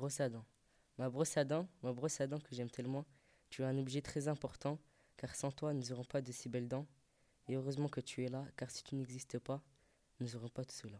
Brosse à dents. Ma brosse à dents, ma brosse à dents que j'aime tellement, tu es un objet très important, car sans toi, nous n'aurons pas de si belles dents. Et heureusement que tu es là, car si tu n'existes pas, nous n'aurons pas tout cela.